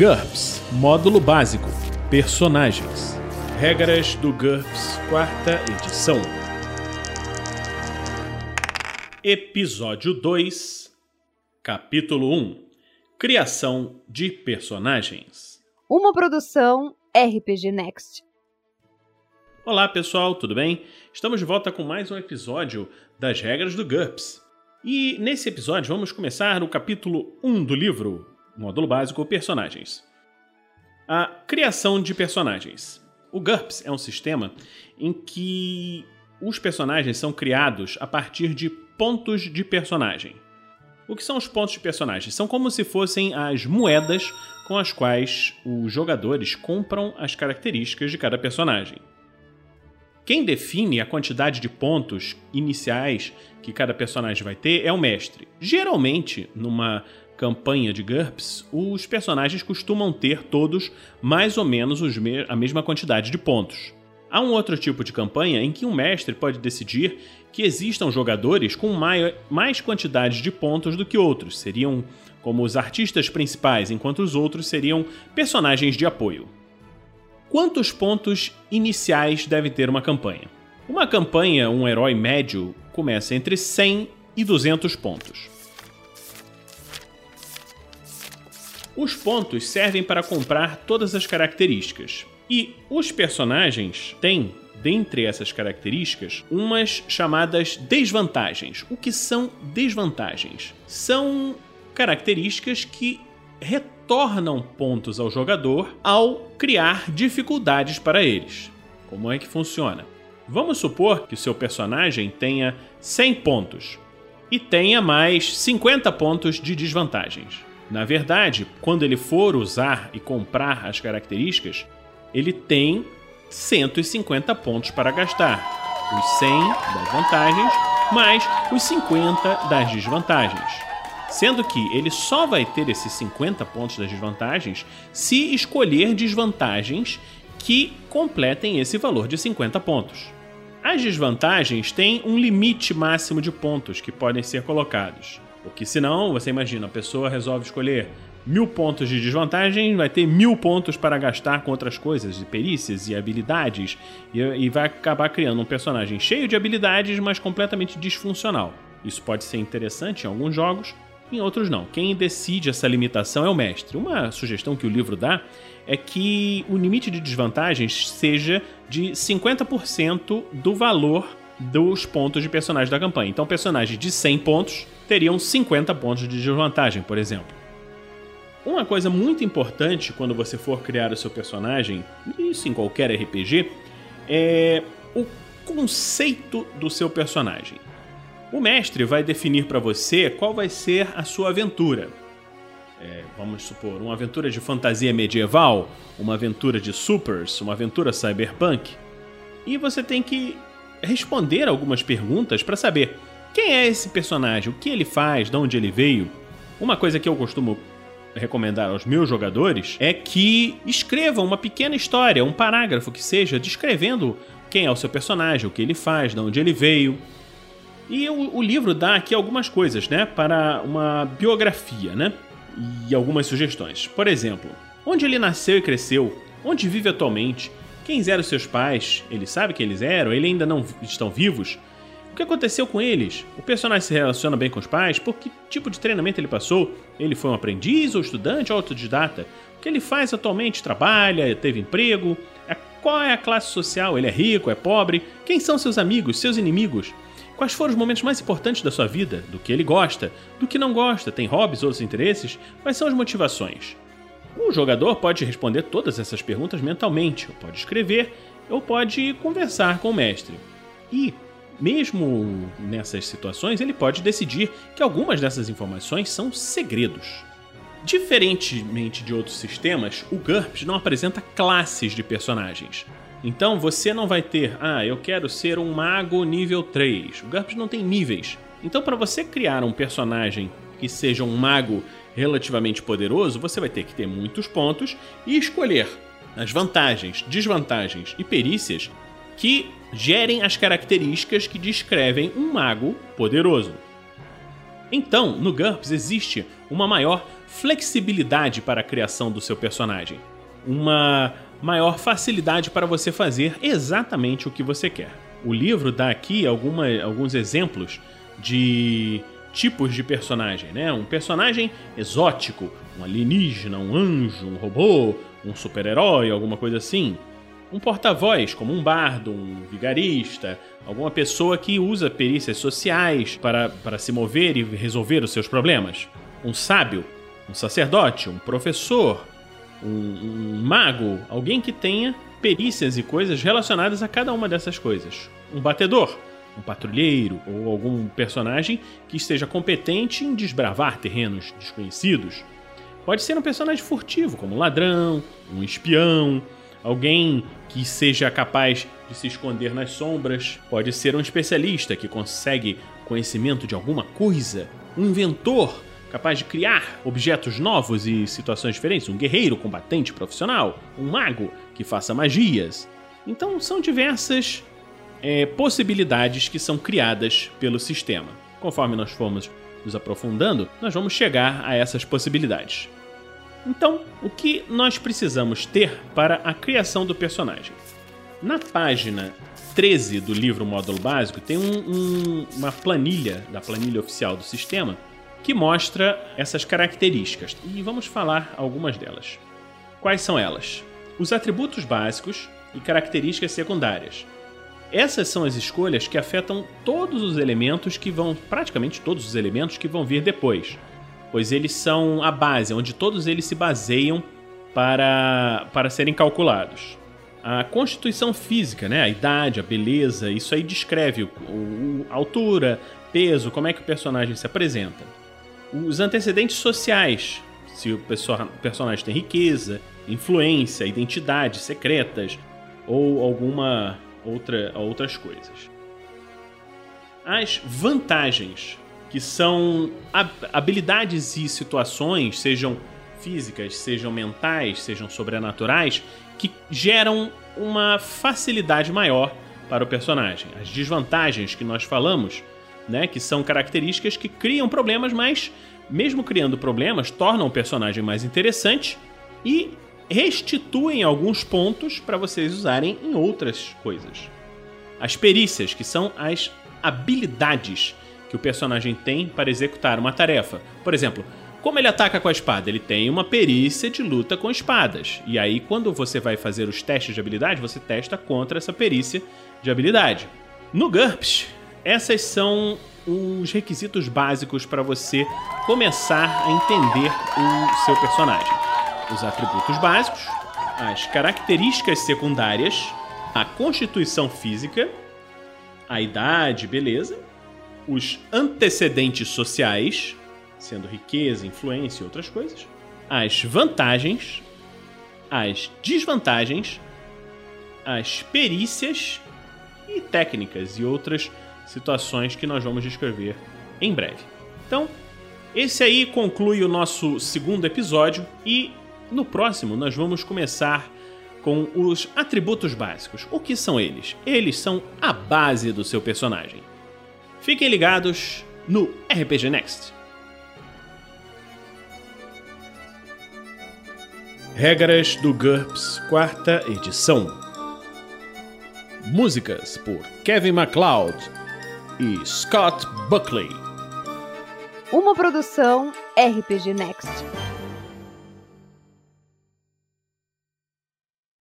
GURPS Módulo Básico Personagens Regras do GURPS, quarta edição. Episódio 2 Capítulo 1 Criação de personagens. Uma produção RPG Next. Olá pessoal, tudo bem? Estamos de volta com mais um episódio das regras do GURPS. E nesse episódio vamos começar o capítulo 1 do livro, módulo básico Personagens. A criação de personagens. O GURPS é um sistema em que os personagens são criados a partir de pontos de personagem. O que são os pontos de personagem? São como se fossem as moedas com as quais os jogadores compram as características de cada personagem. Quem define a quantidade de pontos iniciais que cada personagem vai ter é o mestre. Geralmente, numa campanha de GURPS, os personagens costumam ter todos mais ou menos a mesma quantidade de pontos. Há um outro tipo de campanha em que um mestre pode decidir que existam jogadores com mais quantidade de pontos do que outros, seriam como os artistas principais, enquanto os outros seriam personagens de apoio. Quantos pontos iniciais deve ter uma campanha? Uma campanha, um herói médio, começa entre 100 e 200 pontos. Os pontos servem para comprar todas as características. E os personagens têm, dentre essas características, umas chamadas desvantagens. O que são desvantagens? São características que retornam pontos ao jogador ao criar dificuldades para eles. Como é que funciona? Vamos supor que o seu personagem tenha 100 pontos e tenha mais 50 pontos de desvantagens. Na verdade, quando ele for usar e comprar as características, ele tem 150 pontos para gastar. Os 100 das vantagens mais os 50 das desvantagens. Sendo que ele só vai ter esses 50 pontos das desvantagens se escolher desvantagens que completem esse valor de 50 pontos. As desvantagens têm um limite máximo de pontos que podem ser colocados. Porque senão, você imagina, a pessoa resolve escolher mil pontos de desvantagem, vai ter mil pontos para gastar com outras coisas, de perícias e habilidades, e, e vai acabar criando um personagem cheio de habilidades, mas completamente disfuncional. Isso pode ser interessante em alguns jogos, em outros não. Quem decide essa limitação é o mestre. Uma sugestão que o livro dá é que o limite de desvantagens seja de 50% do valor dos pontos de personagem da campanha. Então, personagens de 100 pontos teriam 50 pontos de desvantagem, por exemplo. Uma coisa muito importante quando você for criar o seu personagem, isso em qualquer RPG, é o conceito do seu personagem. O mestre vai definir para você qual vai ser a sua aventura. É, vamos supor, uma aventura de fantasia medieval, uma aventura de supers, uma aventura cyberpunk. E você tem que responder algumas perguntas para saber quem é esse personagem, o que ele faz, de onde ele veio. Uma coisa que eu costumo recomendar aos meus jogadores é que escrevam uma pequena história, um parágrafo que seja, descrevendo quem é o seu personagem, o que ele faz, de onde ele veio. E o, o livro dá aqui algumas coisas, né, para uma biografia, né, e algumas sugestões. Por exemplo, onde ele nasceu e cresceu, onde vive atualmente, quem eram seus pais, ele sabe quem eles eram, ele ainda não estão vivos, que aconteceu com eles? O personagem se relaciona bem com os pais? Por que tipo de treinamento ele passou? Ele foi um aprendiz ou estudante ou autodidata? O que ele faz atualmente? Trabalha? Teve emprego? É, qual é a classe social? Ele é rico? É pobre? Quem são seus amigos? Seus inimigos? Quais foram os momentos mais importantes da sua vida? Do que ele gosta? Do que não gosta? Tem hobbies, outros interesses? Quais são as motivações? O jogador pode responder todas essas perguntas mentalmente, ou pode escrever, ou pode conversar com o mestre. E mesmo nessas situações, ele pode decidir que algumas dessas informações são segredos. Diferentemente de outros sistemas, o GURPS não apresenta classes de personagens. Então você não vai ter, ah, eu quero ser um mago nível 3. O GURPS não tem níveis. Então, para você criar um personagem que seja um mago relativamente poderoso, você vai ter que ter muitos pontos e escolher as vantagens, desvantagens e perícias que gerem as características que descrevem um mago poderoso. Então, no GURPS existe uma maior flexibilidade para a criação do seu personagem, uma maior facilidade para você fazer exatamente o que você quer. O livro dá aqui alguma, alguns exemplos de tipos de personagem, né? Um personagem exótico, um alienígena, um anjo, um robô, um super-herói, alguma coisa assim. Um porta-voz, como um bardo, um vigarista, alguma pessoa que usa perícias sociais para, para se mover e resolver os seus problemas. Um sábio, um sacerdote, um professor, um, um mago, alguém que tenha perícias e coisas relacionadas a cada uma dessas coisas. Um batedor, um patrulheiro ou algum personagem que esteja competente em desbravar terrenos desconhecidos. Pode ser um personagem furtivo, como um ladrão, um espião, alguém que seja capaz de se esconder nas sombras. Pode ser um especialista que consegue conhecimento de alguma coisa, um inventor capaz de criar objetos novos e situações diferentes, um guerreiro combatente profissional, um mago que faça magias. Então são diversas é, possibilidades que são criadas pelo sistema. Conforme nós formos nos aprofundando, nós vamos chegar a essas possibilidades. Então, o que nós precisamos ter para a criação do personagem? Na página 13 do livro Módulo Básico, tem um, um, uma planilha, da planilha oficial do sistema, que mostra essas características. E vamos falar algumas delas. Quais são elas? Os atributos básicos e características secundárias. Essas são as escolhas que afetam todos os elementos que vão, praticamente todos os elementos que vão vir depois, pois eles são a base, onde todos eles se baseiam para, para serem calculados. A constituição física, né, a idade, a beleza, isso aí descreve o, a altura, peso, como é que o personagem se apresenta. Os antecedentes sociais, se o personagem tem riqueza, influência, identidade secretas ou alguma outra, outras coisas. As vantagens, que são habilidades e situações, sejam físicas, sejam mentais, sejam sobrenaturais, que geram uma facilidade maior para o personagem. As desvantagens que nós falamos, né, que são características que criam problemas, mas mesmo criando problemas, tornam o personagem mais interessante e restituem alguns pontos para vocês usarem em outras coisas. As perícias, que são as habilidades que o personagem tem para executar uma tarefa. Por exemplo, como ele ataca com a espada? Ele tem uma perícia de luta com espadas. E aí, quando você vai fazer os testes de habilidade, você testa contra essa perícia de habilidade. No GURPS, essas são os requisitos básicos para você começar a entender o seu personagem os atributos básicos, as características secundárias, a constituição física, a idade, beleza, os antecedentes sociais, sendo riqueza, influência e outras coisas, as vantagens, as desvantagens, as perícias e técnicas e outras situações que nós vamos descrever em breve. Então, esse aí conclui o nosso segundo episódio e no próximo, nós vamos começar com os atributos básicos. O que são eles? Eles são a base do seu personagem. Fiquem ligados no RPG Next. Regras do GURPS, quarta edição. Músicas por Kevin MacLeod e Scott Buckley. Uma produção RPG Next.